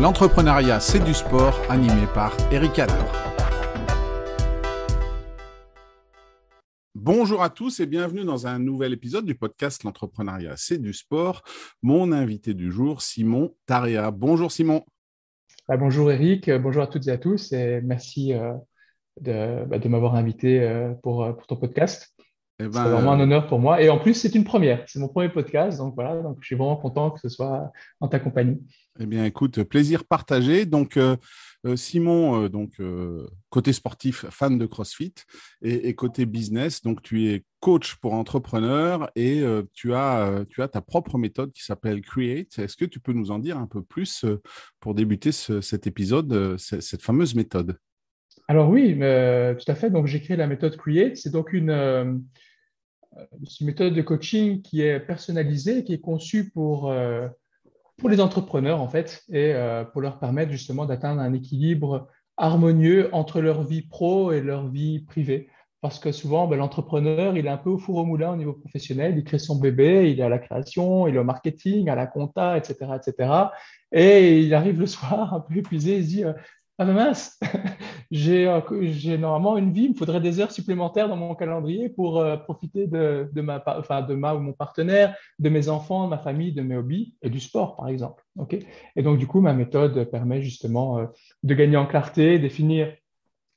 L'entrepreneuriat, c'est du sport, animé par Eric Adler. Bonjour à tous et bienvenue dans un nouvel épisode du podcast L'entrepreneuriat, c'est du sport. Mon invité du jour, Simon Taria. Bonjour Simon. Bah, bonjour Eric, bonjour à toutes et à tous et merci euh, bah, de, m'avoir invité euh, euh, pour ton podcast. Eh c'est ben, vraiment un honneur pour moi. Et en plus, c'est une première. C'est mon premier podcast. Donc voilà, donc je suis vraiment content que ce soit en ta compagnie. Eh bien, écoute, plaisir partagé. Donc, euh, Simon, donc, côté sportif, fan de CrossFit, et, côté business, donc tu es coach pour entrepreneurs et tu, as, tu as ta propre méthode qui s'appelle Create. Est-ce que tu peux nous en dire un peu plus pour débuter cet épisode, cette fameuse méthode? Alors oui, euh, tout à fait. Donc j'ai créé la méthode Create. C'est donc une, euh, une, méthode de coaching qui est personnalisée, qui est conçue pour, euh, pour les entrepreneurs en fait, et pour leur permettre justement d'atteindre un équilibre harmonieux entre leur vie pro et leur vie privée. Parce que souvent, ben, l'entrepreneur, il est un peu au four au moulin au niveau professionnel. Il crée son bébé, il est à la création, il est au marketing, à la compta, etc., etc. Et il arrive le soir un peu épuisé, il se dit ah ben mince, euh, j'ai normalement une vie, il me faudrait des heures supplémentaires dans mon calendrier pour euh, profiter de, ma, enfin, de ma ou mon partenaire, de mes enfants, de ma famille, de mes hobbies et du sport, par exemple. Okay et donc, du coup, ma méthode permet justement euh, de gagner en clarté, définir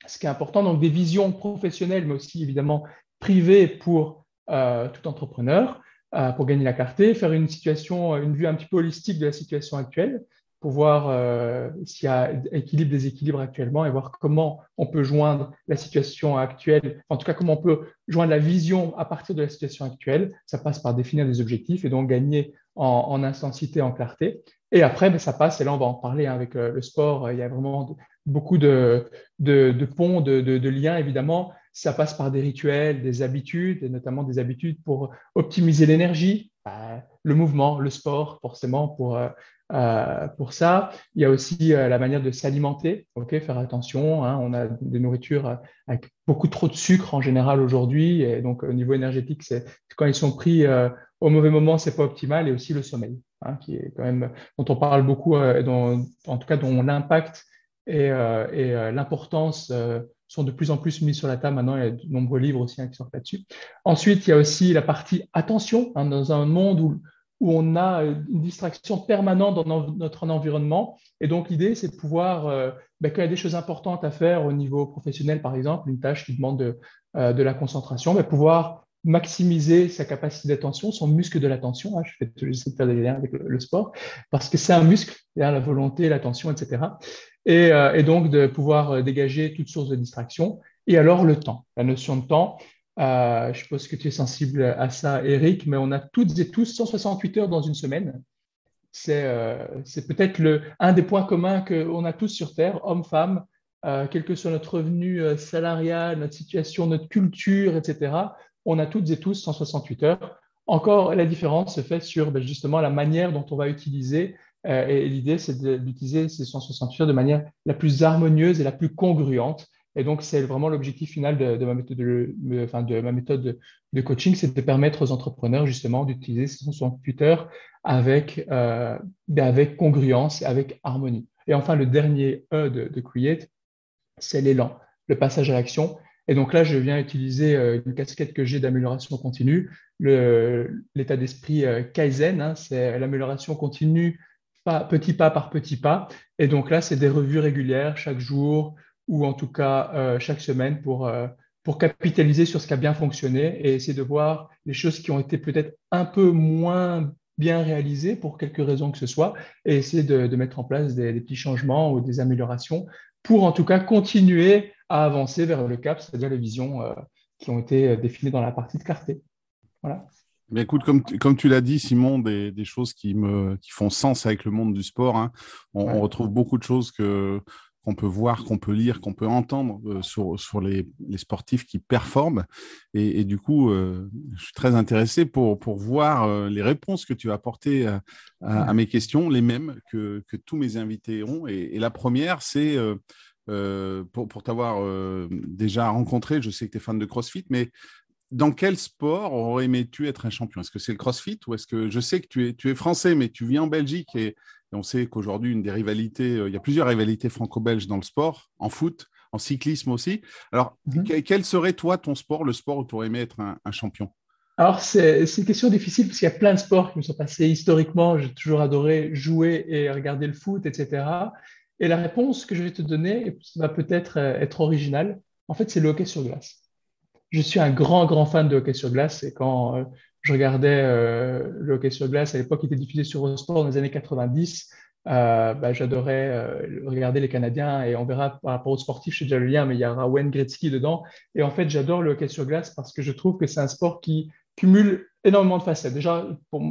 ce qui est important, donc des visions professionnelles, mais aussi évidemment privées pour tout entrepreneur, pour gagner la clarté, faire une situation, une vue un petit peu holistique de la situation actuelle pour voir euh, s'il y a équilibre, déséquilibre actuellement et voir comment on peut joindre la situation actuelle, en tout cas comment on peut joindre la vision à partir de la situation actuelle. Ça passe par définir des objectifs et donc gagner en, intensité, en clarté. Et après, ben, ça passe, et là on va en parler hein, avec euh, le sport, il y a vraiment beaucoup de, ponts, de, de, liens évidemment. Ça passe par des rituels, des habitudes, et notamment des habitudes pour optimiser l'énergie, bah, le mouvement, le sport, forcément, pour euh, euh, pour ça. Il y a aussi euh, la manière de s'alimenter, ok, faire attention. Hein. on a des nourritures avec beaucoup trop de sucre en général aujourd'hui, et donc au niveau énergétique, c'est quand ils sont pris euh, au mauvais moment, c'est pas optimal, et aussi le sommeil, hein, qui est quand même dont on parle beaucoup, dont, en tout cas dont l'impact et, et l'importance sont de plus en plus mis sur la table. Maintenant, il y a de nombreux livres aussi hein, qui sortent là-dessus. Ensuite, il y a aussi la partie attention, dans un monde où où on a une distraction permanente dans notre environnement. Et donc, l'idée, c'est de pouvoir, euh, ben, quand il y a des choses importantes à faire au niveau professionnel, par exemple, une tâche qui demande de, euh, la concentration, ben, pouvoir maximiser sa capacité d'attention, son muscle de l'attention. Hein, je fais de faire des liens avec le, sport, parce que c'est un muscle, la volonté, l'attention, etc. Et, euh, et, donc, de pouvoir dégager toutes sources de distraction. Et alors, le temps, la notion de temps. Euh, je suppose que tu es sensible à ça, Eric, mais on a toutes et tous 168 heures dans une semaine. C'est euh, peut-être un des points communs qu'on a tous sur Terre, hommes, femmes, euh, quel que soit notre revenu salarial, notre situation, notre culture, etc. On a toutes et tous 168 heures. Encore, la différence se fait sur ben, justement la manière dont on va utiliser. et l'idée, c'est d'utiliser ces 168 heures de manière la plus harmonieuse et la plus congruente. Et donc, c'est vraiment l'objectif final de, ma méthode, de, coaching, c'est de permettre aux entrepreneurs justement d'utiliser son avec, euh, ben, avec congruence, avec harmonie. Et enfin, le dernier E de, Create, c'est l'élan, le passage à l'action. Et donc là, je viens utiliser euh, une casquette que j'ai d'amélioration continue, l'état d'esprit euh, Kaizen, hein, c'est l'amélioration continue, petit pas par petit pas. Et donc là, c'est des revues régulières chaque jour, ou en tout cas euh, chaque semaine pour, euh, pour capitaliser sur ce qui a bien fonctionné et essayer de voir les choses qui ont été peut-être un peu moins bien réalisées pour quelque raison que ce soit et essayer de, mettre en place des, petits changements ou des améliorations pour en tout cas continuer à avancer vers le cap, c'est-à-dire les visions euh, qui ont été définies dans la partie de clarté. Voilà. Mais écoute, comme, comme tu l'as dit, Simon, des, des, choses qui, me, qui font sens avec le monde du sport. Hein. On, on, retrouve beaucoup de choses que, qu'on peut voir, qu'on peut lire, qu'on peut entendre euh, sur, sur les, les, sportifs qui performent. Et, du coup, euh, je suis très intéressé pour, pour voir euh, les réponses que tu as apportées à, mes questions, les mêmes que, que tous mes invités ont. Et, la première, c'est pour, pour t'avoir déjà rencontré, je sais que tu es fan de CrossFit, mais dans quel sport aurais aimé-tu être un champion? Est-ce que c'est le CrossFit ou est-ce que je sais que tu es, tu es français, mais tu vis en Belgique et, Et on sait qu'aujourd'hui, une des rivalités, il y a plusieurs rivalités franco-belges dans le sport, en foot, en cyclisme aussi. Alors, mhm. quel serait, toi, ton sport, le sport où tu aurais aimé être un, champion? Alors, c'est une question difficile parce qu'il y a plein de sports qui me sont passés historiquement. J'ai toujours adoré jouer et regarder le foot, etc. Et la réponse que je vais te donner va peut-être euh, être originale. En fait, c'est le hockey sur glace. Je suis un grand, grand fan de hockey sur glace. Et quand euh, je regardais euh, le hockey sur glace, à l'époque, il était diffusé sur Eurosport dans les années 90. Euh, bah, j'adorais euh, regarder les Canadiens et on verra par rapport aux sportifs, je sais déjà le lien, mais il y aura Wayne Gretzky dedans. Et en fait, j'adore le hockey sur glace parce que je trouve que c'est un sport qui cumule énormément de facettes. Déjà, pour,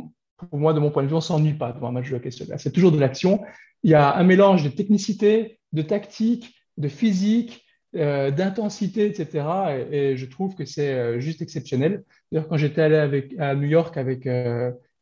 moi, de mon point de vue, on ne s'ennuie pas devant un match de hockey sur glace. C'est toujours de l'action. Il y a un mélange de technicité, de tactique, de physique, euh, d'intensité, etc. Et, je trouve que c'est juste exceptionnel. D'ailleurs, quand j'étais allé avec, à New York avec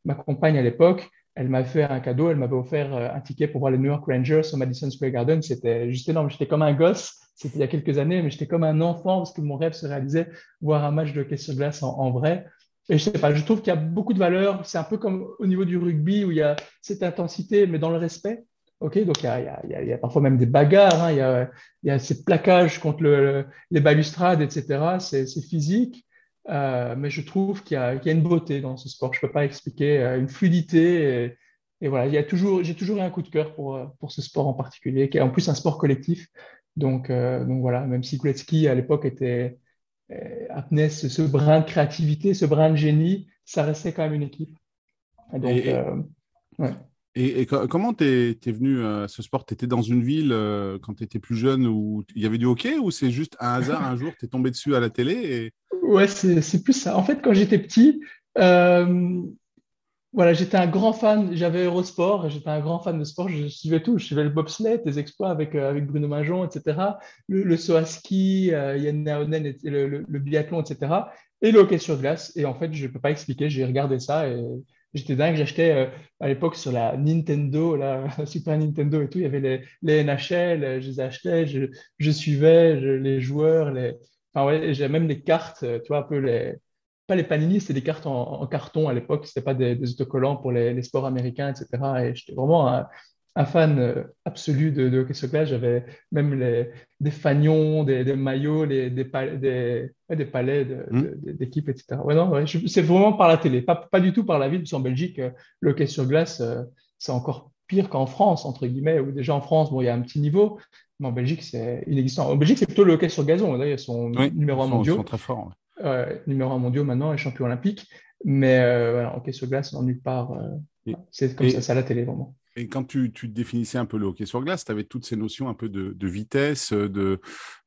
ma compagne à l'époque, elle m'a fait un cadeau, elle m'avait offert euh, un ticket pour voir les New York Rangers au Madison Square Garden. C'était juste énorme. J'étais comme un gosse, c'était il y a quelques années, mais j'étais comme un enfant parce que mon rêve se réalisait voir un match de hockey sur glace en, vrai. Et je sais pas, je trouve qu'il y a beaucoup de valeur. C'est un peu comme au niveau du rugby où il y a cette intensité, mais dans le respect. Ok, donc il y, a, il, y a, parfois même des bagarres, hein. il, y a, il, y a, ces plaquages contre le, les balustrades, etc. C'est physique. Euh, mais je trouve qu'il y, a une beauté dans ce sport. Je ne peux pas expliquer euh, une fluidité. Et, voilà, il y a toujours, j'ai toujours eu un coup de cœur pour, euh, pour ce sport en particulier, qui est en plus un sport collectif. Donc, donc voilà, même si Kuletski à l'époque était amenait ce, brin de créativité, ce brin de génie, ça restait quand même une équipe. donc, ouais. Et, comment tu es, venu à ce sport? Tu étais dans une ville quand tu étais plus jeune où il y avait du hockey ou c'est juste un hasard, un jour, tu es tombé dessus à la télé. Ouais, c'est plus ça. En fait, quand j'étais petit, euh, voilà, j'étais un grand fan, j'avais Eurosport, j'étais un grand fan de sport, je suivais tout, je suivais le bobsleigh, les exploits avec, euh, avec Bruno Majon, etc., le, le saut à ski, euh, Yann Naonen, le, le, biathlon, etc., et le hockey sur glace. Et en fait, je ne peux pas expliquer, j'ai regardé ça et j'étais dingue, j'achetais à l'époque sur la Nintendo, la Super Nintendo et tout, il y avait les, les NHL, je les achetais, je, je suivais les joueurs, les, Enfin, ouais, j'ai même des cartes, euh, tu vois, un peu les. Pas les panini, c'était des cartes en, carton à l'époque, c'était pas des, autocollants pour les, sports américains, etc. Et j'étais vraiment fan euh, absolu de, de hockey sur glace. J'avais même les, des fanions, des, maillots, des, des, des, des palais d'équipes, etc. Ouais, non, c'est vraiment par la télé, pas, pas du tout par la ville, parce qu'en Belgique, euh, le hockey sur glace, c'est encore pire qu'en France, entre guillemets, où déjà en France, bon, il y a un petit niveau, mais en Belgique, c'est inexistant. En Belgique, c'est plutôt le hockey sur gazon. D'ailleurs, ils sont numéro un mondiaux. Ils sont très forts. numéro un mondiaux maintenant et champion olympique. Mais euh, voilà, hockey sur glace, nulle part. Euh, c'est comme ça, c'est à la télé, vraiment. Et quand tu, définissais un peu le hockey sur glace, tu avais toutes ces notions un peu de, vitesse, de,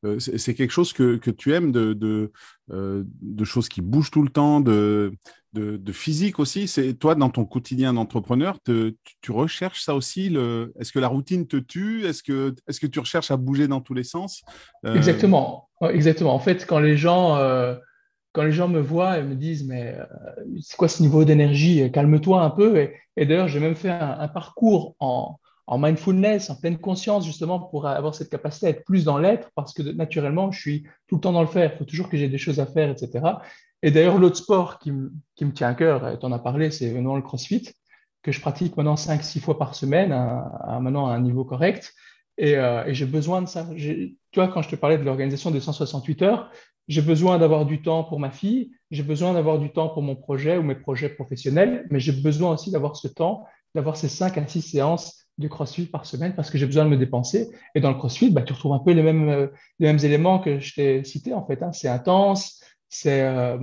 euh, c'est quelque chose que, tu aimes, euh, de, choses qui bougent tout le temps, de, physique aussi. Toi, dans ton quotidien d'entrepreneur, tu, recherches ça aussi. Est-ce que la routine te tue? Est-ce que, tu recherches à bouger dans tous les sens? Euh, Exactement. Exactement. En fait, quand les gens quand les gens me voient et me disent mais euh, c'est quoi ce niveau d'énergie? Calme-toi un peu. Et, d'ailleurs, j'ai même fait un, parcours en, mindfulness, en pleine conscience, justement, pour avoir cette capacité à être plus dans l'être, parce que naturellement, je suis tout le temps dans le faire. Il faut toujours que j'ai des choses à faire, etc. Et d'ailleurs, l'autre sport qui, me tient à cœur, tu en as parlé, c'est vraiment le CrossFit, que je pratique maintenant 5-6 fois par semaine, à, maintenant à un niveau correct. Et, euh, et j'ai besoin de ça. Tu vois, quand je te parlais de l'organisation des 168 heures, j'ai besoin d'avoir du temps pour ma fille, j'ai besoin d'avoir du temps pour mon projet ou mes projets professionnels, mais j'ai besoin aussi d'avoir ce temps, d'avoir ces 5 à 6 séances de CrossFit par semaine parce que j'ai besoin de me dépenser. Et dans le CrossFit, bah, tu retrouves un peu les mêmes, euh, les mêmes éléments que je t'ai cités en fait. Hein. C'est intense, c'est... Euh,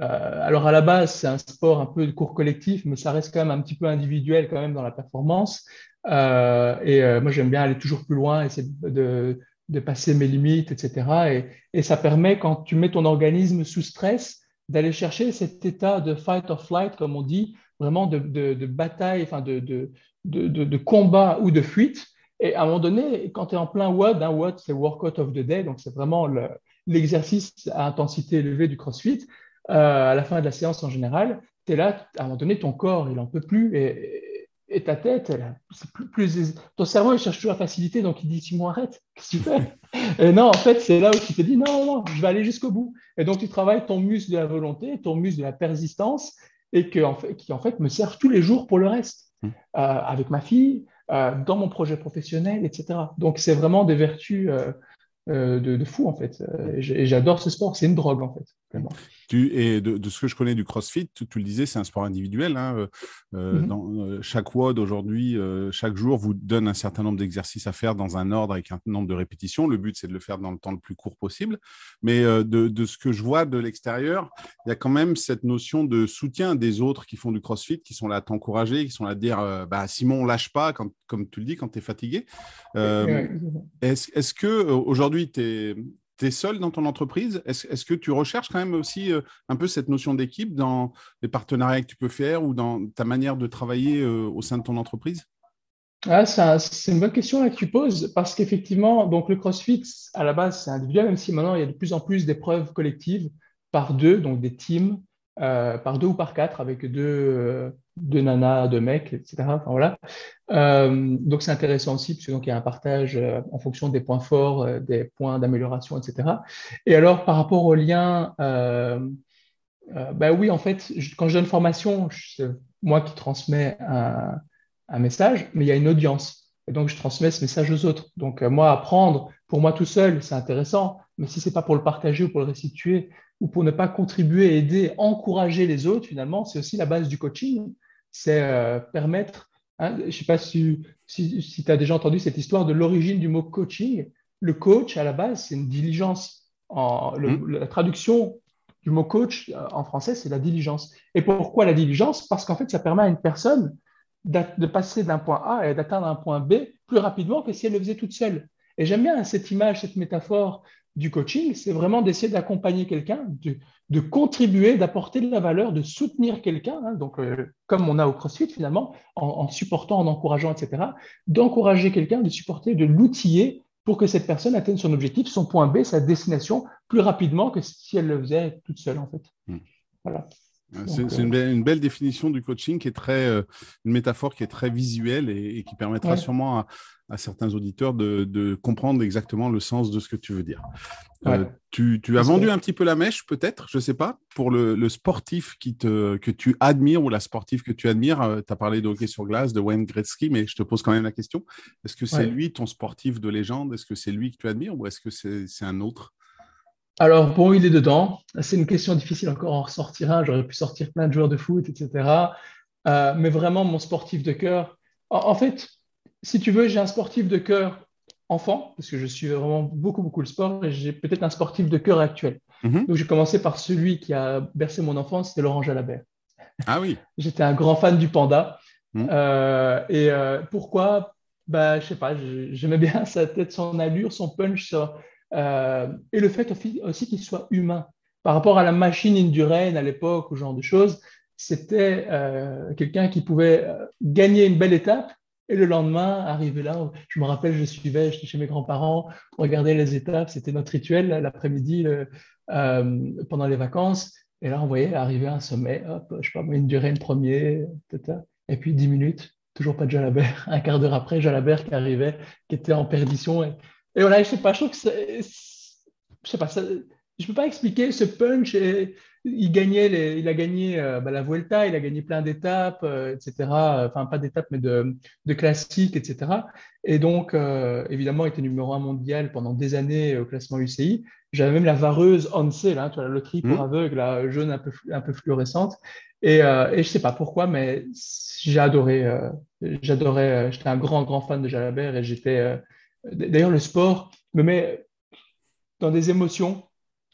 euh, alors à la base, c'est un sport un peu de cours collectif, mais ça reste quand même un petit peu individuel quand même dans la performance. et moi, j'aime bien aller toujours plus loin, essayer de, de passer mes limites, etc. Et, ça permet, quand tu mets ton organisme sous stress, d'aller chercher cet état de fight or flight, comme on dit, vraiment de, bataille, enfin de, combat ou de fuite. Et à un moment donné, quand tu es en plein WOD, un WOD, c'est Workout of the Day, donc c'est vraiment l'exercice à intensité élevée du CrossFit. Euh, à la fin de la séance en général, tu es là, à un moment donné, ton corps, il n'en peut plus. Et ta tête, c'est plus, plus, ton cerveau, il cherche toujours la facilité, donc il dit Simon, arrête, qu'est-ce que tu fais? Et non, en fait, c'est là où tu te dis non, non, je vais aller jusqu'au bout. Et donc, tu travailles ton muscle de la volonté, ton muscle de la persistance, et que, en fait, qui en fait me servent tous les jours pour le reste. Mmh. Euh, avec ma fille, dans mon projet professionnel, etc. Donc, c'est vraiment des vertus de, de, fou, en fait. et j'adore ce sport, c'est une drogue, en fait. Vraiment et de, ce que je connais du CrossFit, tu, le disais, c'est un sport individuel. Hein, euh, euh, mhm. dans, euh, chaque WOD aujourd'hui, chaque jour, vous donne un certain nombre d'exercices à faire dans un ordre avec un nombre de répétitions. Le but, c'est de le faire dans le temps le plus court possible. Mais de, ce que je vois de l'extérieur, il y a quand même cette notion de soutien des autres qui font du CrossFit, qui sont là à t'encourager, qui sont là à dire bah, Simon, lâche pas, quand, comme tu le dis, quand tu es fatigué. Est-ce que aujourd'hui, tu es tu es seul dans ton entreprise? Est-ce que tu recherches quand même aussi euh, un peu cette notion d'équipe dans les partenariats que tu peux faire ou dans ta manière de travailler euh, au sein de ton entreprise? Ah, c'est une bonne question que tu poses parce qu'effectivement, donc le CrossFit à la base c'est individuel, même si maintenant il y a de plus en plus d'épreuves collectives par deux, donc des teams euh, par deux ou par quatre avec deux, euh, deux nanas, deux mecs, etc. Voilà. Euh, donc c'est intéressant aussi parce qu'il y a un partage en fonction des points forts, des points d'amélioration, etc. Et alors par rapport au lien, ben oui, en fait, quand je donne formation, c'est moi qui transmets un, un, message, mais il y a une audience. Et donc je transmets ce message aux autres. Donc moi, apprendre pour moi tout seul, c'est intéressant, mais si c'est pas pour le partager ou pour le restituer, ou pour ne pas contribuer, aider, encourager les autres, finalement, c'est aussi la base du coaching. C'est euh, permettre, hein, je ne sais pas si, si, tu as déjà entendu cette histoire de l'origine du mot coaching. Le coach, à la base, c'est une diligence. En, mmh. La traduction du mot coach euh, en français, c'est la diligence. Et pourquoi la diligence? Parce qu'en fait, ça permet à une personne de passer d'un point A et d'atteindre un point B plus rapidement que si elle le faisait toute seule. Et j'aime bien cette image, cette métaphore du coaching, c'est vraiment d'essayer d'accompagner quelqu'un, de, contribuer, d'apporter de la valeur, de soutenir quelqu'un, hein, donc euh, comme on a au CrossFit finalement, en, supportant, en encourageant, etc., d'encourager quelqu'un, de supporter, de l'outiller pour que cette personne atteigne son objectif, son point B, sa destination, plus rapidement que si elle le faisait toute seule en fait. Hmm. Voilà. C'est euh, une, belle définition du coaching qui est très, euh, une métaphore qui est très visuelle et, qui permettra sûrement à, certains auditeurs de, comprendre exactement le sens de ce que tu veux dire. Euh, tu, as vendu un petit peu la mèche, peut-être, je ne sais pas, pour le, sportif qui te, que tu admires ou la sportive que tu admires. tu as parlé de hockey sur glace, de Wayne Gretzky, mais je te pose quand même la question. Est-ce que c'est lui ton sportif de légende? Est-ce que c'est lui que tu admires ou est-ce que c'est un autre? Alors, bon, il est dedans. C'est une question difficile encore en ressortir un. J'aurais pu sortir plein de joueurs de foot, etc. Euh, mais vraiment, mon sportif de cœur. En, fait, si tu veux, j'ai un sportif de cœur enfant, parce que je suis vraiment beaucoup, beaucoup le sport, et j'ai peut-être un sportif de cœur actuel. Mhm. Donc, j'ai commencé par celui qui a bercé mon enfance, c'était Laurent Jalabert. Ah oui. J'étais un grand fan du panda. Mhm. Euh, et euh, pourquoi? Bah, Je sais pas, j'aimais bien sa tête, son allure, son punch, euh, et le fait aussi qu'il soit humain. Par rapport à la machine Indurain à l'époque, ou ce genre de choses, c'était quelqu'un qui pouvait gagner une belle étape et le lendemain arriver là. Je me rappelle, je suivais, j'étais chez mes grands-parents, on regardait les étapes, c'était notre rituel l'après-midi pendant les vacances. Et là, on voyait arriver un sommet, hop, je sais pas, Indurain premier, et puis dix minutes, toujours pas de Jalabert. Un quart d'heure après, Jalabert qui arrivait, qui était en perdition. Et, voilà, je sais pas, je trouve que c'est, je sais pas, ça, je peux pas expliquer ce punch. Et, il gagnait, il a gagné euh, bah, la Vuelta, il a gagné plein d'étapes, euh, etc. Enfin, pas d'étapes, mais de, de, classiques, etc. Et donc, euh, évidemment, il était numéro un mondial pendant des années au classement UCI. J'avais même la vareuse Once, là, tu vois, la loterie pour mmh. aveugles, la jaune un peu, un peu fluorescente. Et, et je sais pas pourquoi, mais j'ai adoré. j'adorais. j'étais un grand, grand fan de Jalabert et j'étais D'ailleurs, le sport me met dans des émotions.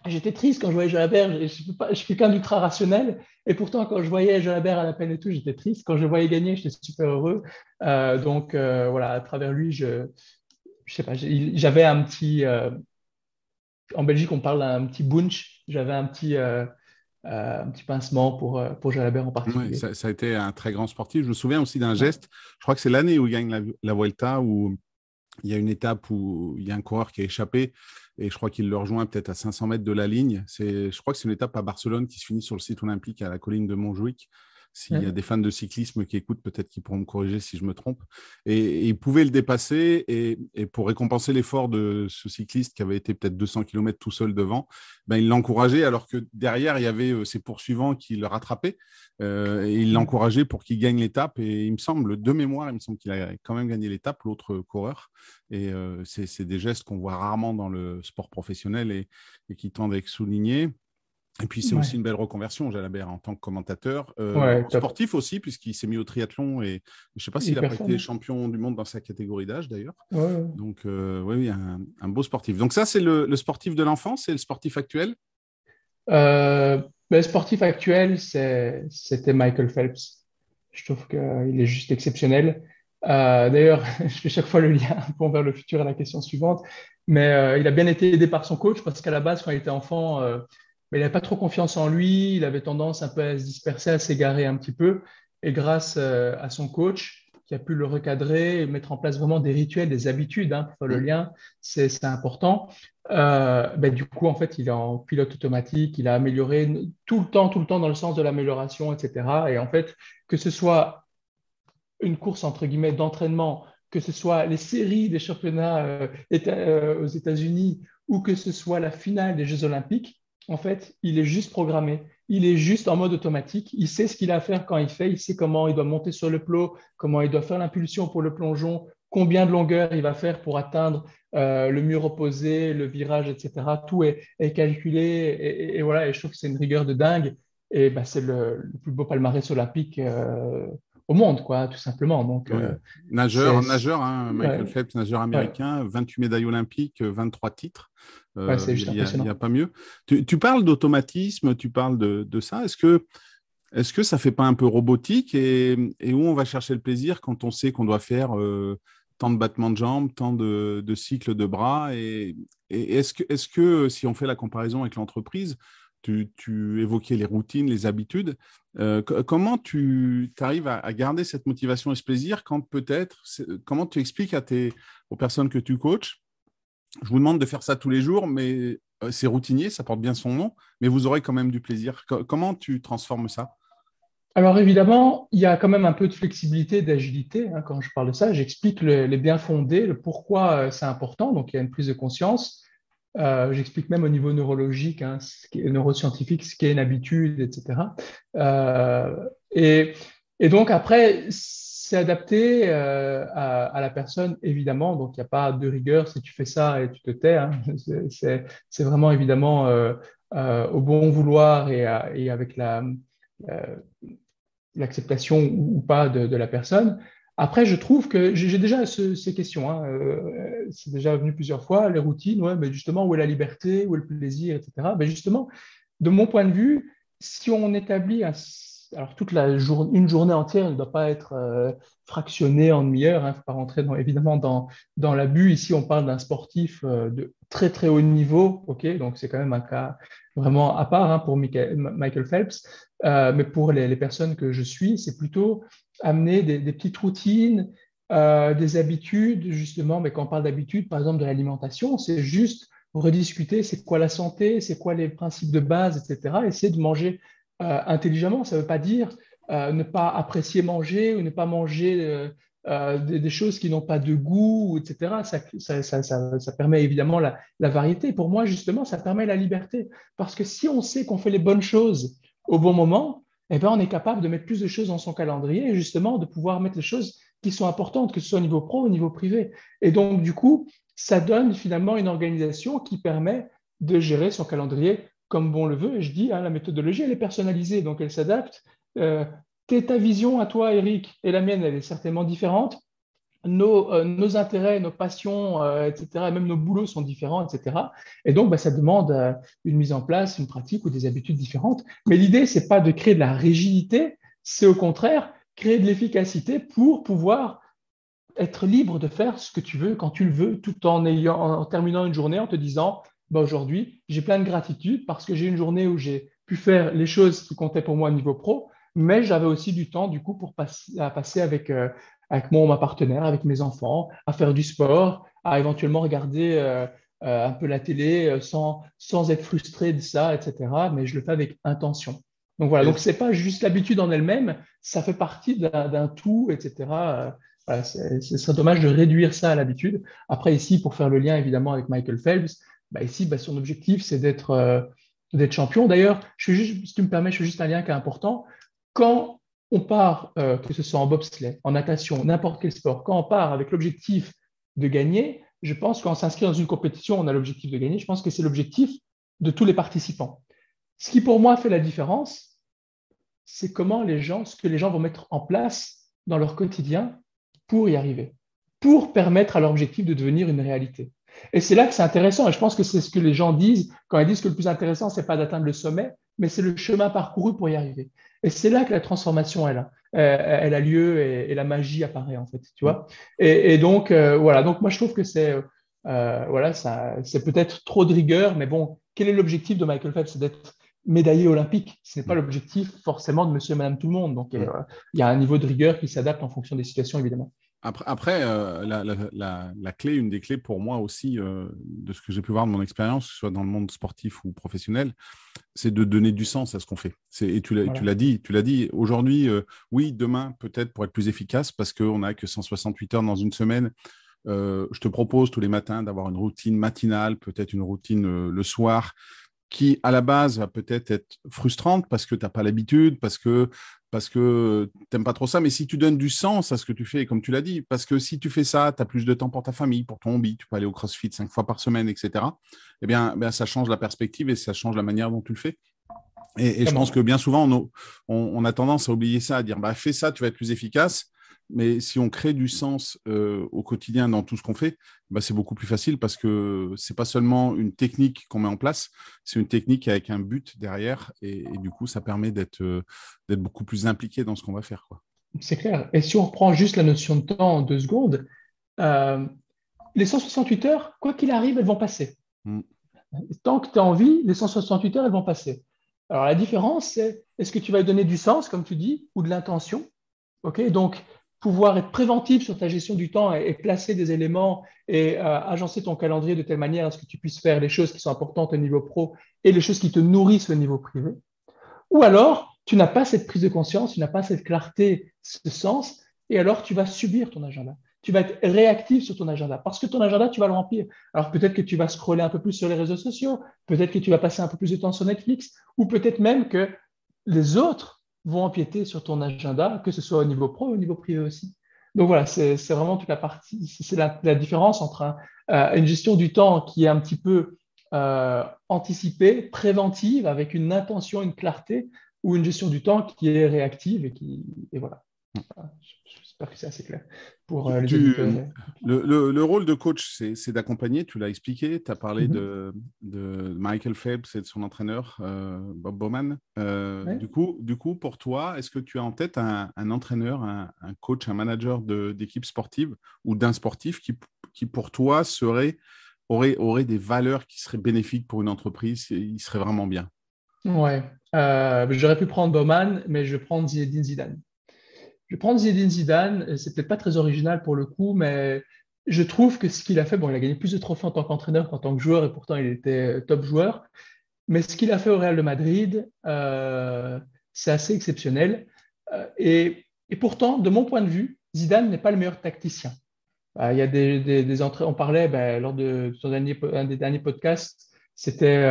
J'étais triste quand je voyais Jalabert. Je, je, suis quelqu'un d'ultra rationnel. Et pourtant, quand je voyais Jalabert à la peine et tout, j'étais triste. Quand je le voyais gagner, j'étais super heureux. Euh, donc, euh, voilà, à travers lui, je, je sais pas, j'avais un petit. Euh, en Belgique, on parle d'un petit bunch. J'avais un petit. un petit pincement pour, pour Jalabert en particulier. ça, ça, a été un très grand sportif. Je me souviens aussi d'un geste, je crois que c'est l'année où il gagne la, la Vuelta, où il y a une étape où il y a un coureur qui a échappé et je crois qu'il le rejoint peut-être à 500 mètres de la ligne. Je crois que c'est une étape à Barcelone qui se finit sur le site olympique à la colline de Montjuic. S'il y a des fans de cyclisme qui écoutent, peut-être qu'ils pourront me corriger si je me trompe. Et, il pouvait le dépasser. Et, pour récompenser l'effort de ce cycliste qui avait été peut-être 200 km tout seul devant, ben, il l'encourageait alors que derrière, il y avait ses poursuivants qui le rattrapaient. et il l'encourageait pour qu'il gagne l'étape. Et il me semble, de mémoire, il me semble qu'il a quand même gagné l'étape, l'autre coureur. Et c'est des gestes qu'on voit rarement dans le sport professionnel et, qui tendent à être soulignés. Et puis, c'est aussi une belle reconversion, Jalabert, en tant que commentateur. Euh, sportif aussi, puisqu'il s'est mis au triathlon et je ne sais pas s'il a été champion du monde dans sa catégorie d'âge d'ailleurs. Donc, euh, oui, un, beau sportif. Donc, ça, c'est le, sportif de l'enfance et le sportif actuel? Euh, ben, Le sportif actuel, c'était Michael Phelps. Je trouve qu'il est juste exceptionnel. d'ailleurs, je fais chaque fois le lien pour vers le futur à la question suivante. Mais il a bien été aidé par son coach parce qu'à la base, quand il était enfant, mais il n'avait pas trop confiance en lui, il avait tendance un peu à se disperser, à s'égarer un petit peu. Et grâce euh, à son coach, qui a pu le recadrer et mettre en place vraiment des rituels, des habitudes hein, pour faire le mm. lien, c'est important. Euh, ben, du coup, en fait, il est en pilote automatique, il a amélioré tout le temps, tout le temps dans le sens de l'amélioration, etc. Et en fait, que ce soit une course entre guillemets d'entraînement, que ce soit les séries des championnats euh, aux États-Unis ou que ce soit la finale des Jeux Olympiques, en fait, il est juste programmé. Il est juste en mode automatique. Il sait ce qu'il a à faire quand il fait. Il sait comment il doit monter sur le plot, comment il doit faire l'impulsion pour le plongeon, combien de longueur il va faire pour atteindre euh, le mur opposé, le virage, etc. Tout est, calculé. Et, voilà, et je trouve que c'est une rigueur de dingue. Et bah, c'est le, plus beau palmarès olympique euh, au monde, quoi, tout simplement. Donc, euh, nageur, nageur hein, Michael Phelps, nageur américain, 28 médailles olympiques, 23 titres. Euh, il n'y a, pas mieux. Tu, parles d'automatisme, tu parles de, ça. Est-ce que, est que ça ne fait pas un peu robotique et, où on va chercher le plaisir quand on sait qu'on doit faire euh, tant de battements de jambes, tant de, cycles de bras Et, est-ce que, est que, si on fait la comparaison avec l'entreprise, tu, évoquais les routines, les habitudes. Euh, comment tu arrives à, garder cette motivation et ce plaisir quand peut-être, comment tu expliques aux personnes que tu coaches? Je vous demande de faire ça tous les jours, mais euh, c'est routinier, ça porte bien son nom, mais vous aurez quand même du plaisir. comment tu transformes ça? Alors évidemment, il y a quand même un peu de flexibilité, d'agilité. Hein, quand je parle de ça, j'explique les bien fondés, le pourquoi euh, c'est important. Donc il y a une prise de conscience. Euh, j'explique même au niveau neurologique, hein, ce qui est neuroscientifique, ce qui est une habitude, etc. et, et, donc après, c'est adapté euh, à, la personne, évidemment. Donc, il n'y a pas de rigueur si tu fais ça et tu te tais. Hein. C'est vraiment évidemment euh, euh, au bon vouloir et, avec l'acceptation ou pas de, la personne. Après, je trouve que j'ai déjà ces questions. Hein. c'est déjà venu plusieurs fois. Les routines, mais justement, où est la liberté, où est le plaisir, etc. Mais justement, de mon point de vue, si on établit alors toute la une journée entière ne doit pas être euh, fractionnée en demi-heure. Il hein, ne faut pas rentrer évidemment dans, dans l'abus. Ici, on parle d'un sportif euh, de très très haut niveau. Ok, donc c'est quand même un cas vraiment à part hein, pour Michael, Phelps. Euh, mais pour les, personnes que je suis, c'est plutôt amener des, petites routines, des habitudes justement. Mais quand on parle d'habitudes, par exemple de l'alimentation, c'est juste rediscuter. C'est quoi la santé C'est quoi les principes de base, etc. Essayer de manger euh, intelligemment. Ça ne veut pas dire euh, ne pas apprécier manger ou ne pas manger euh, des, choses qui n'ont pas de goût, etc. Ça, permet évidemment la, variété. Pour moi, justement, ça permet la liberté. Parce que si on sait qu'on fait les bonnes choses au bon moment, eh ben, on est capable de mettre plus de choses dans son calendrier et justement de pouvoir mettre les choses qui sont importantes, que ce soit au niveau pro ou au niveau privé. Et donc, du coup, ça donne finalement une organisation qui permet de gérer son calendrier comme bon le veut. Et je dis, hein, la méthodologie, elle est personnalisée, donc elle s'adapte. Euh, ta vision à toi, Eric, et la mienne, elle est certainement différente. Nos, euh, nos intérêts, nos passions, euh, etc., même nos boulots sont différents, etc. Et donc, bah, ça demande euh, une mise en place, une pratique ou des habitudes différentes. Mais l'idée, c'est pas de créer de la rigidité, c'est au contraire créer de l'efficacité pour pouvoir être libre de faire ce que tu veux quand tu le veux, tout en, ayant, en terminant une journée en te disant bah, aujourd'hui, j'ai plein de gratitude parce que j'ai une journée où j'ai pu faire les choses qui comptaient pour moi au niveau pro, mais j'avais aussi du temps du coup pour passer avec, euh, avec mon ma partenaire, avec mes enfants, à faire du sport, à éventuellement regarder euh, euh, un peu la télé sans, sans être frustré de ça, etc. Mais je le fais avec intention. Donc voilà, donc c'est pas juste l'habitude en elle-même, ça fait partie d'un tout, etc. Voilà, ce serait dommage de réduire ça à l'habitude. Après, ici, pour faire le lien évidemment avec Michael Phelps, bah, ici, bah, son objectif, c'est d'être euh, d'être champion. D'ailleurs, si tu me permets, je fais juste un lien qui est important. Quand on part, euh, que ce soit en bobsleigh, en natation, n'importe quel sport, quand on part avec l'objectif de gagner, je pense qu'on s'inscrit dans une compétition, on a l'objectif de gagner. Je pense que c'est l'objectif de tous les participants. Ce qui pour moi fait la différence, c'est comment les gens, ce que les gens vont mettre en place dans leur quotidien pour y arriver, pour permettre à leur objectif de devenir une réalité. Et c'est là que c'est intéressant, et je pense que c'est ce que les gens disent quand ils disent que le plus intéressant, c'est pas d'atteindre le sommet, mais c'est le chemin parcouru pour y arriver. Et c'est là que la transformation elle a, euh, elle a lieu et, la magie apparaît en fait, tu vois. Et, donc euh, voilà, donc moi je trouve que c'est euh, voilà, ça, c'est peut-être trop de rigueur, mais bon, quel est l'objectif de Michael Phelps C'est d'être médaillé olympique. Ce n'est pas l'objectif forcément de Monsieur et Madame tout le monde. Donc il y a un niveau de rigueur qui s'adapte en fonction des situations évidemment. Après, euh, la, clé, une des clés pour moi aussi, euh, de ce que j'ai pu voir de mon expérience, que ce soit dans le monde sportif ou professionnel, c'est de donner du sens à ce qu'on fait. Et tu l'as dit, tu l'as dit. Aujourd'hui, euh, oui, demain, peut-être pour être plus efficace, parce qu'on n'a que 168 heures dans une semaine. je te propose tous les matins d'avoir une routine matinale, peut-être une routine le soir, qui à la base va peut-être être frustrante parce que tu n'as pas l'habitude, parce que parce que t'aimes pas trop ça, mais si tu donnes du sens à ce que tu fais, comme tu l'as dit, parce que si tu fais ça, tu as plus de temps pour ta famille, pour ton hobby, tu peux aller au CrossFit cinq fois par semaine, etc. Eh bien, bien, ça change la perspective et ça change la manière dont tu le fais. Et, je pense que bien souvent, on, on, a tendance à oublier ça, à dire, bah, fais ça, tu vas être plus efficace. Mais si on crée du sens euh, au quotidien dans tout ce qu'on fait, bah, c'est beaucoup plus facile parce que ce n'est pas seulement une technique qu'on met en place, c'est une technique avec un but derrière. Et, du coup, ça permet euh, d'être beaucoup plus impliqué dans ce qu'on va faire. C'est clair. Et si on reprend juste la notion de temps en deux secondes, euh, les 168 heures, quoi qu'il arrive, elles vont passer. Mm. Tant que tu as envie, les 168 heures, elles vont passer. Alors la différence, c'est est-ce que tu vas donner du sens, comme tu dis, ou de l'intention? Ok, donc pouvoir être préventif sur ta gestion du temps et, placer des éléments et euh, agencer ton calendrier de telle manière à ce que tu puisses faire les choses qui sont importantes au niveau pro et les choses qui te nourrissent au niveau privé. Ou alors, tu n'as pas cette prise de conscience, tu n'as pas cette clarté, ce sens, et alors tu vas subir ton agenda. Tu vas être réactif sur ton agenda parce que ton agenda, tu vas le remplir. Alors peut-être que tu vas scroller un peu plus sur les réseaux sociaux, peut-être que tu vas passer un peu plus de temps sur Netflix, ou peut-être même que les autres vont empiéter sur ton agenda, que ce soit au niveau pro ou au niveau privé aussi. Donc voilà, c'est vraiment toute la partie, c'est la, différence entre euh, une gestion du temps qui est un petit peu euh, anticipée, préventive, avec une intention, une clarté, ou une gestion du temps qui est réactive et qui, et voilà. J'espère que c'est assez clair pour euh, le, rôle de coach, c'est d'accompagner, tu l'as expliqué, tu as parlé mm-hmm. de, Michael Phelps et de son entraîneur euh, Bob Bowman. Euh, du, coup, du coup, pour toi, est-ce que tu as en tête un, entraîneur, un, coach, un manager d'équipe sportive ou d'un sportif qui, qui, pour toi, serait, aurait, aurait des valeurs qui seraient bénéfiques pour une entreprise et il serait vraiment bien? Ouais, j'aurais pu prendre Bowman, mais je vais prendre Zinedine Zidane. Je vais prendre Zinedine Zidane, c'est peut-être pas très original pour le coup, mais je trouve que ce qu'il a fait, bon, il a gagné plus de trophées en tant qu'entraîneur qu'en tant que joueur, et pourtant il était top joueur. Mais ce qu'il a fait au Real de Madrid, euh, c'est assez exceptionnel. Euh, et, pourtant, de mon point de vue, Zidane n'est pas le meilleur tacticien. Euh, il y a des, des, entrées, on parlait ben, lors de son dernier, un des derniers podcasts, c'était,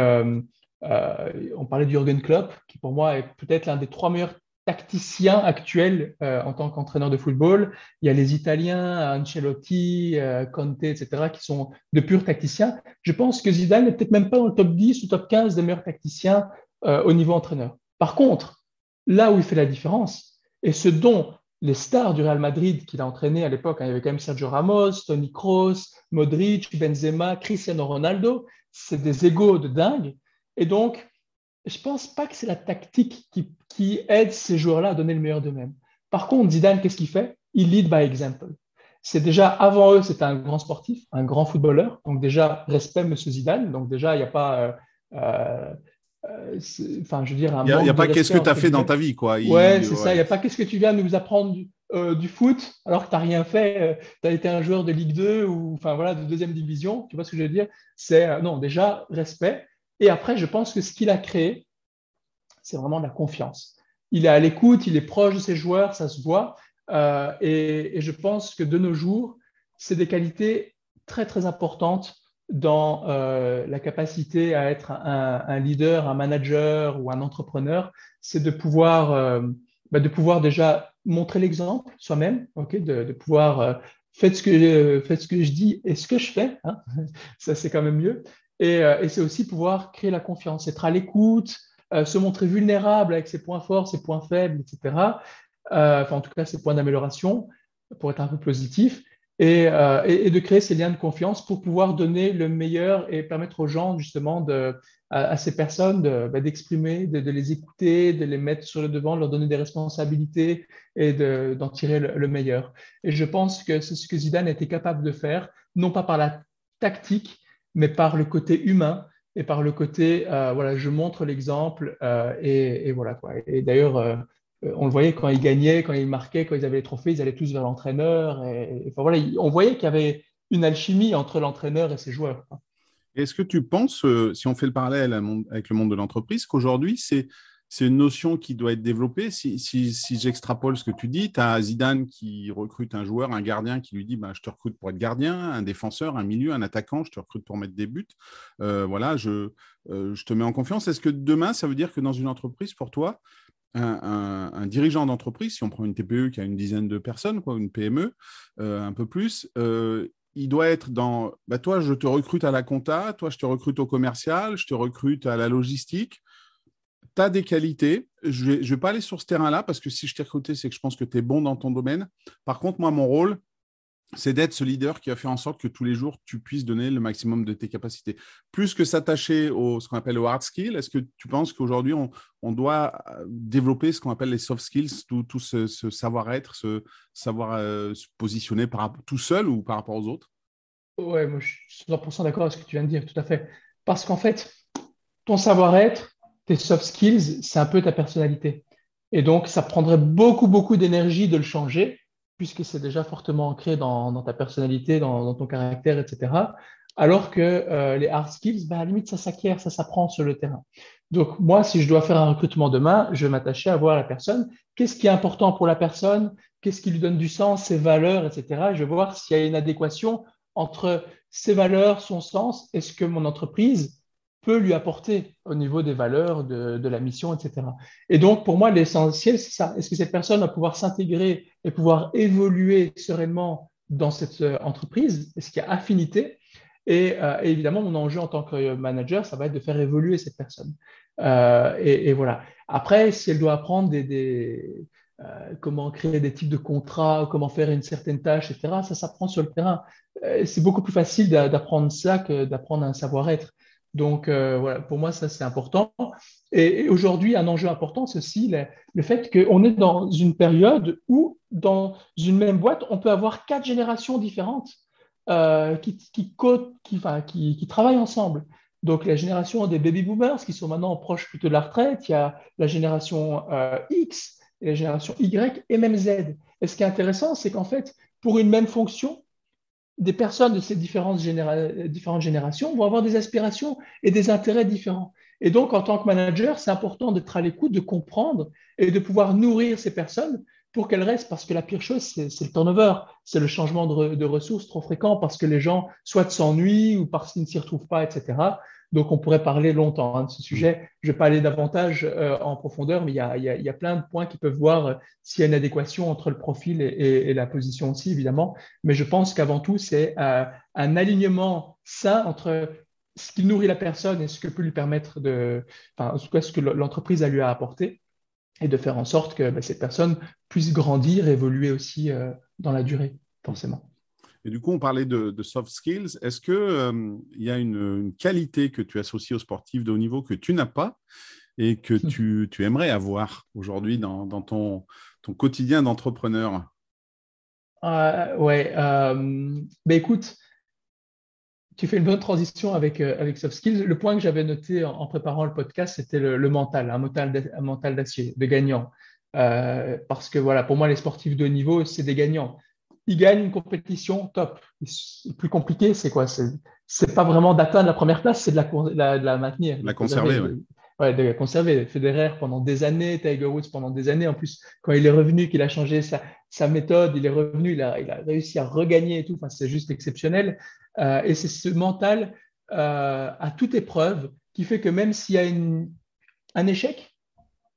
on parlait de Jürgen Klopp, qui pour moi est peut-être l'un des trois meilleurs tacticien actuel euh, en tant qu'entraîneur de football. Il y a les Italiens, Ancelotti, euh, Conte, etc., qui sont de purs tacticiens. Je pense que Zidane n'est peut-être même pas dans le top 10 ou top 15 des meilleurs tacticiens euh, au niveau entraîneur. Par contre, là où il fait la différence, et ce dont les stars du Real Madrid qu'il a entraîné à l'époque, hein, il y avait quand même Sergio Ramos, Tony Kroos, Modric, Benzema, Cristiano Ronaldo, c'est des égaux de dingue. Et donc, je pense pas que c'est la tactique qui, aide ces joueurs-là à donner le meilleur d'eux-mêmes. Par contre, Zidane, qu'est-ce qu'il fait? Il lead by example. C'est déjà, avant eux, c'était un grand sportif, un grand footballeur. Donc déjà, respect, monsieur Zidane. Donc déjà, il n'y a pas... Euh, euh, euh, enfin, je veux dire, il n'y a, pas qu'est-ce que tu as fait dans ta vie, quoi. ouais, c'est ça. Il n'y a pas qu'est-ce que tu viens de nous apprendre du, du foot alors que tu n'as rien fait. tu as été un joueur de Ligue 2 ou enfin voilà de deuxième division. Tu vois ce que je veux dire? C'est non, déjà respect. Et après, je pense que ce qu'il a créé, c'est vraiment la confiance. Il est à l'écoute, il est proche de ses joueurs, ça se voit. Euh, et, je pense que de nos jours, c'est des qualités très, très importantes dans euh, la capacité à être un, leader, un manager ou un entrepreneur. C'est de pouvoir, euh, bah, de pouvoir déjà montrer l'exemple soi-même, ok, de, pouvoir faites ce que faites ce que je dis et ce que je fais. Hein. Ça c'est quand même mieux. Et, et c'est aussi pouvoir créer la confiance, être à l'écoute, se montrer vulnérable avec ses points forts, ses points faibles, etc. Euh, enfin en tout cas ses points d'amélioration pour être un peu positif, euh, et, de créer ces liens de confiance pour pouvoir donner le meilleur et permettre aux gens justement à, ces personnes bah, d'exprimer, de, les écouter, de les mettre sur le devant, de leur donner des responsabilités et d'en tirer le, meilleur. Et je pense que c'est ce que Zidane été capable de faire, non pas par la tactique, mais par le côté humain et par le côté, euh, voilà, je montre l'exemple et, et, voilà quoi. Et d'ailleurs, euh, on le voyait quand ils gagnaient, quand ils marquaient, quand ils avaient les trophées, ils allaient tous vers l'entraîneur. Et, voilà, on voyait qu'il y avait une alchimie entre l'entraîneur et ses joueurs. Est-ce que tu penses, euh, si on fait le parallèle avec le monde de l'entreprise, qu'aujourd'hui, c'est une notion qui doit être développée. Si, j'extrapole ce que tu dis, tu as Zidane qui recrute un joueur, un gardien qui lui dit bah, Je te recrute pour être gardien, un défenseur, un milieu, un attaquant, je te recrute pour mettre des buts. Euh, voilà, je, je te mets en confiance. Est-ce que demain, ça veut dire que dans une entreprise, pour toi, un, dirigeant d'entreprise, si on prend une TPE qui a une dizaine de personnes, quoi, une PME, euh, un peu plus, euh, il doit être dans, bah, toi, je te recrute à la compta, toi, je te recrute au commercial, je te recrute à la logistique. Tu as des qualités. Je ne vais, pas aller sur ce terrain-là parce que si je t'ai recruté, c'est que je pense que tu es bon dans ton domaine. Par contre, moi, mon rôle, c'est d'être ce leader qui va faire en sorte que tous les jours, tu puisses donner le maximum de tes capacités. Plus que s'attacher au ce qu'on appelle au hard skill, est-ce que tu penses qu'aujourd'hui, on, doit euh, développer ce qu'on appelle les soft skills, tout, ce, savoir-être, ce savoir euh, se positionner par, tout seul ou par rapport aux autres? Oui, moi, je suis 100% d'accord avec ce que tu viens de dire, tout à fait. Parce qu'en fait, ton savoir-être, tes soft skills, c'est un peu ta personnalité. Et donc, ça prendrait beaucoup, beaucoup d'énergie de le changer puisque c'est déjà fortement ancré dans, ta personnalité, dans, ton caractère, etc. Alors que euh, les hard skills, bah, à la limite, ça s'acquiert, ça s'apprend sur le terrain. Donc, moi, si je dois faire un recrutement demain, je vais m'attacher à voir la personne. Qu'est-ce qui est important pour la personne? Qu'est-ce qui lui donne du sens, ses valeurs, etc. je vais voir s'il y a une adéquation entre ses valeurs, son sens, est-ce que mon entreprise peut lui apporter au niveau des valeurs, de, la mission, etc. Et donc, pour moi, l'essentiel, c'est ça. Est-ce que cette personne va pouvoir s'intégrer et pouvoir évoluer sereinement dans cette euh, entreprise? Est-ce qu'il y a affinité? Euh, et, évidemment, mon enjeu en tant que manager, ça va être de faire évoluer cette personne. Euh, et, voilà. Après, si elle doit apprendre des, comment créer des types de contrats, comment faire une certaine tâche, etc., ça s'apprend sur le terrain. c'est beaucoup plus facile d'apprendre ça que d'apprendre un savoir-être. Donc, euh, voilà, pour moi, ça, c'est important. Et, aujourd'hui, un enjeu important, c'est aussi le, fait qu'on est dans une période où, dans une même boîte, on peut avoir quatre générations différentes euh, qui, qui, qui, qui, travaillent ensemble. Donc, la génération des baby boomers qui sont maintenant proches plutôt de la retraite, il y a la génération euh, X, et la génération Y et même Z. Et ce qui est intéressant, c'est qu'en fait, pour une même fonction, des personnes de ces différentes, générations vont avoir des aspirations et des intérêts différents. Et donc, en tant que manager, c'est important d'être à l'écoute, de comprendre et de pouvoir nourrir ces personnes pour qu'elles restent, parce que la pire chose, c'est le turnover, c'est le changement de, ressources trop fréquent, parce que les gens soit s'ennuient ou parce qu'ils ne s'y retrouvent pas, etc. Donc, on pourrait parler longtemps hein, de ce sujet. Je ne vais pas aller davantage euh, en profondeur, mais il y, a, plein de points qui peuvent voir euh, s'il y a une adéquation entre le profil et, la position aussi, évidemment. Mais je pense qu'avant tout, c'est euh, un alignement sain entre ce qui nourrit la personne et ce que peut lui permettre de, enfin, ce que l'entreprise a lui à apporter, et de faire en sorte que bah, cette personne puisse grandir, évoluer aussi dans la durée, forcément. Et du coup, on parlait de, soft skills. Est-ce qu'il euh, y a une, qualité que tu associes aux sportifs de haut niveau que tu n'as pas et que tu, aimerais avoir aujourd'hui dans, ton, quotidien d'entrepreneur? Euh, Ouais. Euh, ben écoute, tu fais une bonne transition avec, avec soft skills. Le point que j'avais noté en, préparant le podcast, c'était le, mental, un mental d'acier, de gagnant. parce que voilà, pour moi, les sportifs de haut niveau, c'est des gagnants il gagne une compétition top. Le plus compliqué, c'est quoi? C'est pas vraiment d'atteindre la première place, c'est de la, la, maintenir. La conserver, oui. ouais, de conserver. Federer pendant des années, Tiger Woods pendant des années. En plus, quand il est revenu, qu'il a changé sa, sa, méthode, il est revenu, il a, il a, réussi à regagner et tout. Enfin, c'est juste exceptionnel. Euh, et c'est ce mental euh, à toute épreuve qui fait que même s'il y a une, un échec,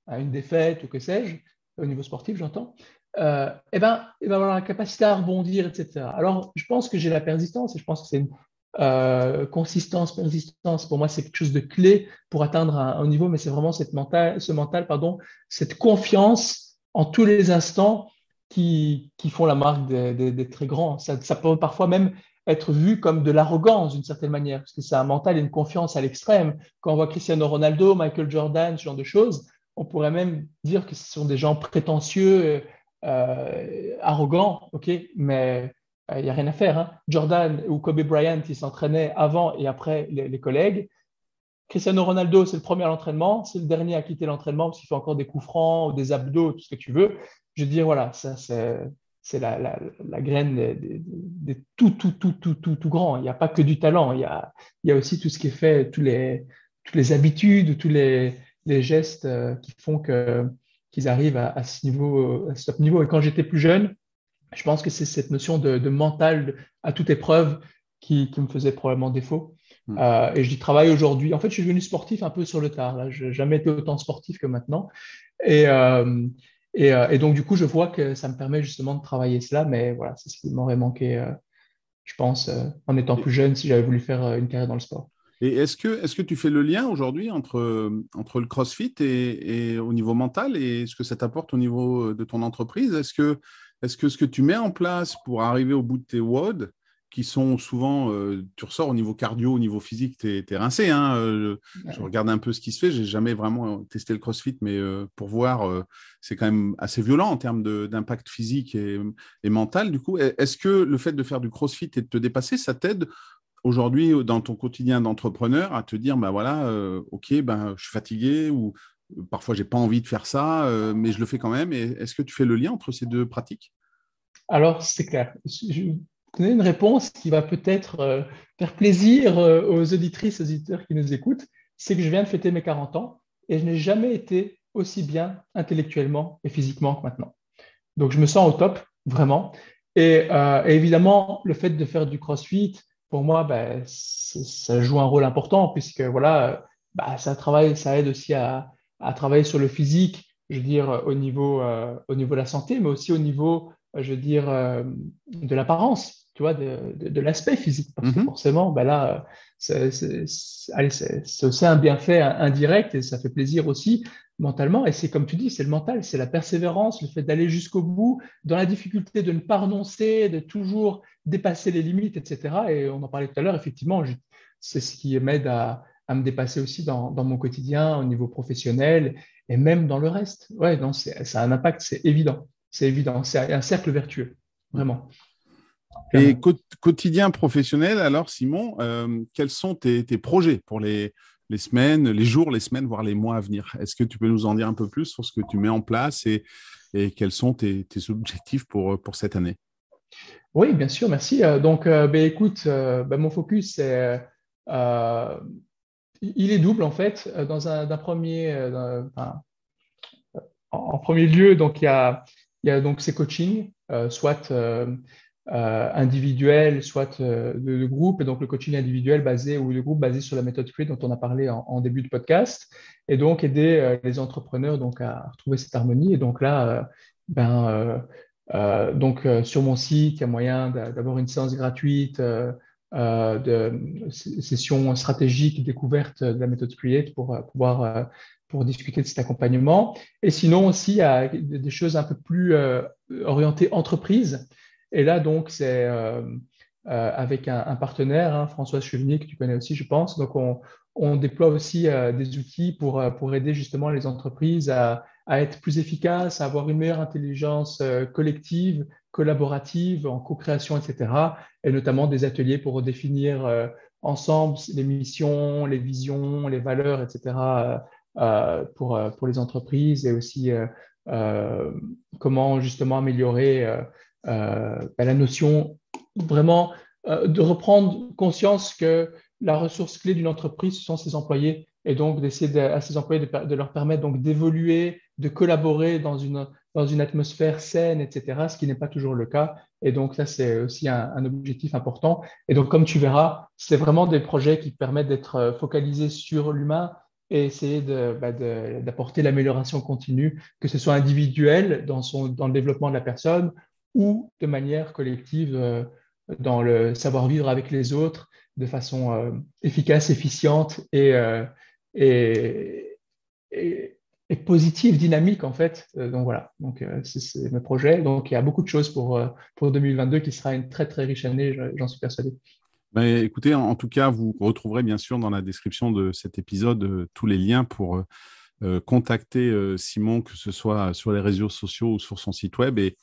une défaite ou que sais-je, au niveau sportif, j'entends, euh, eh ben, eh ben, avoir la capacité à rebondir, etc. Alors, je pense que j'ai la persistance et je pense que c'est une euh, consistance, persistance. Pour moi, c'est quelque chose de clé pour atteindre un, niveau, mais c'est vraiment cette mental, ce mental, pardon, cette confiance en tous les instants qui, qui font la marque des, des, très grands. Ça, peut parfois même être vu comme de l'arrogance d'une certaine manière, parce que c'est un mental et une confiance à l'extrême. Quand on voit Cristiano Ronaldo, Michael Jordan, ce genre de choses, on pourrait même dire que ce sont des gens prétentieux, euh, arrogant, ok, mais il euh, n'y a rien à faire. Hein. Jordan ou Kobe Bryant, ils s'entraînaient avant et après les, collègues. Cristiano Ronaldo, c'est le premier à l'entraînement, c'est le dernier à quitter l'entraînement parce qu'il fait encore des coups francs ou des abdos, tout ce que tu veux. Je veux dire, voilà, ça, c'est la, la, la, graine des, tout, tout, tout, tout, tout, tout grand. Il n'y a pas que du talent, il y a, il y a aussi tout ce qui est fait, tous les, toutes les habitudes, tous les, les gestes euh, qui font que qu'ils arrivent à, ce niveau, à ce niveau. Et quand j'étais plus jeune, je pense que c'est cette notion de, mental à toute épreuve qui, me faisait probablement défaut. Hmm. Euh, et je dis travail aujourd'hui. En fait, je suis devenu sportif un peu sur le tard. Je n'ai jamais été autant sportif que maintenant. Et, euh, euh, et, donc, du coup, je vois que ça me permet justement de travailler cela. Mais voilà, c'est ce qui m'aurait manqué, je pense, en étant plus jeune si j'avais voulu faire une carrière dans le sport. Et est-ce que, est que tu fais le lien aujourd'hui entre, entre le CrossFit et, au niveau mental et ce que ça t'apporte au niveau de ton entreprise? Est-ce que, est que ce que tu mets en place pour arriver au bout de tes WOD, qui sont souvent, euh, tu ressors au niveau cardio, au niveau physique, tu es, rincé. Hein, euh, je regarde un peu ce qui se fait. J'ai jamais vraiment testé le CrossFit, mais euh, pour voir, c'est quand même assez violent en termes d'impact physique et, et, mental. Du coup, est-ce que le fait de faire du CrossFit et de te dépasser, ça t'aide aujourd'hui, dans ton quotidien d'entrepreneur, à te dire, ben voilà, euh, ok, ben, je suis fatigué ou euh, parfois j'ai pas envie de faire ça, euh, mais je le fais quand même. est-ce que tu fais le lien entre ces deux pratiques? Alors, c'est clair. Je une réponse qui va peut-être faire plaisir aux auditrices, aux auditeurs qui nous écoutent. C'est que je viens de fêter mes 40 ans et je n'ai jamais été aussi bien intellectuellement et physiquement que maintenant. Donc, je me sens au top, vraiment. et évidemment, le fait de faire du crossfit, pour moi, ben, ça joue un rôle important puisque voilà, bah, ça travaille, ça aide aussi à, travailler sur le physique, je veux dire au niveau, euh, au niveau de la santé, mais aussi au niveau, je veux dire, euh, de l'apparence, tu vois, de, de, l'aspect physique. Parce que mm-hmm. forcément, ben là, c'est aussi un bienfait indirect et ça fait plaisir aussi mentalement. Et c'est comme tu dis, c'est le mental, c'est la persévérance, le fait d'aller jusqu'au bout, dans la difficulté de ne pas renoncer, de toujours dépasser les limites, etc. Et on en parlait tout à l'heure, effectivement, c'est ce qui m'aide à, à, me dépasser aussi dans, dans, mon quotidien, au niveau professionnel et même dans le reste. Ouais, non, ça a un impact, c'est évident. C'est évident. C'est un cercle vertueux, vraiment. Et quotidien professionnel, alors Simon, euh, quels sont tes, tes projets pour les, les semaines, les jours, les semaines, voire les mois à venir? Est-ce que tu peux nous en dire un peu plus sur ce que tu mets en place et, et quels sont tes, objectifs pour, pour cette année? Oui, bien sûr, merci. Euh, donc, euh, ben, écoute, euh, ben, mon focus, c'est, il est double en fait. Dans un, premier, en, premier lieu, donc il y a, il y a donc ces coachings, soit euh, individuel, soit euh, de, groupe, et donc le coaching individuel basé ou de groupe basé sur la méthode Free dont on a parlé en, début de podcast, et donc aider euh, les entrepreneurs donc à retrouver cette harmonie. Et donc là, ben, donc sur mon site, il y a moyen d'avoir une séance gratuite de session stratégique découverte de la méthode Create pour pouvoir pour discuter de cet accompagnement. Et sinon aussi, il y a des choses un peu plus orientées entreprise. Et là, donc, c'est euh, euh, avec un, partenaire, hein, François Chevenier, que tu connais aussi, je pense. Donc, on, déploie aussi euh, des outils pour, pour aider justement les entreprises à, être plus efficaces, à avoir une meilleure intelligence collective, collaborative, en co-création, etc. Et notamment des ateliers pour définir ensemble les missions, les visions, les valeurs, etc. pour, pour les entreprises et aussi comment justement améliorer euh, ben, la notion vraiment euh, de reprendre conscience que la ressource clé d'une entreprise, ce sont ses employés et donc d'essayer à ces employés de, leur permettre donc d'évoluer, de collaborer dans une, dans une atmosphère saine, etc., ce qui n'est pas toujours le cas. Et donc ça, c'est aussi un, objectif important. Et donc, comme tu verras, c'est vraiment des projets qui permettent d'être euh, focalisés sur l'humain et essayer bah, d'apporter l'amélioration continue, que ce soit individuel dans, son, dans le développement de la personne ou de manière collective euh, dans le savoir-vivre avec les autres de façon euh, efficace, efficiente et, et, et, positive, dynamique en fait. Euh, donc voilà, donc euh, c'est mes projets. Donc il y a beaucoup de choses pour, euh, pour 2022 qui sera une très très riche année, j'en suis persuadé. Ben, écoutez, en, tout cas, vous retrouverez bien sûr dans la description de cet épisode tous les liens pour euh, contacter euh, Simon, que ce soit sur les réseaux sociaux ou sur son site web, et,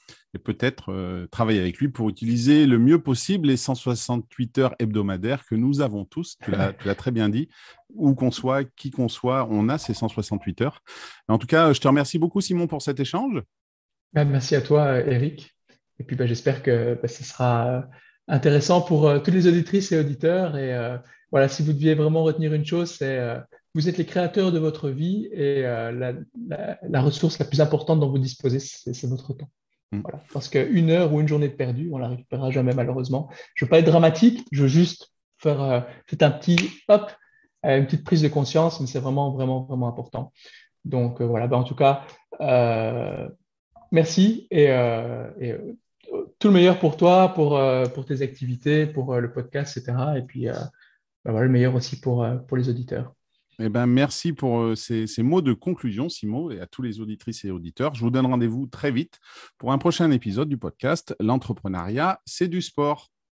peut-être euh, travailler avec lui pour utiliser le mieux possible les 168 heures hebdomadaires que nous avons tous. Tu l'as très bien dit. Où qu'on soit, qui qu'on soit, on a ces 168 heures. En tout cas, je te remercie beaucoup, Simon, pour cet échange. Ben, merci à toi, Eric. Et puis, ben, j'espère que ben, ce sera intéressant pour toutes les auditrices et auditeurs. Et voilà, si vous deviez vraiment retenir une chose, c'est vous êtes les créateurs de votre vie et euh, la, ressource la plus importante dont vous disposez, c'est votre temps. Mm. Parce qu'une heure ou une journée de perdu, on ne la récupérera jamais malheureusement. Je ne veux pas être dramatique, je veux juste faire euh, un petit hop, euh, une petite prise de conscience, mais c'est vraiment, vraiment, vraiment important. Donc voilà, ben, en tout cas, merci et, tout le meilleur pour toi, pour, pour tes activités, pour le podcast, etc. Et puis ben, voilà, le meilleur aussi pour, pour les auditeurs. Eh ben, merci pour euh, ces, mots de conclusion, Simon, et à tous les auditrices et auditeurs. Je vous donne rendez-vous très vite pour un prochain épisode du podcast L'entrepreneuriat, c'est du sport.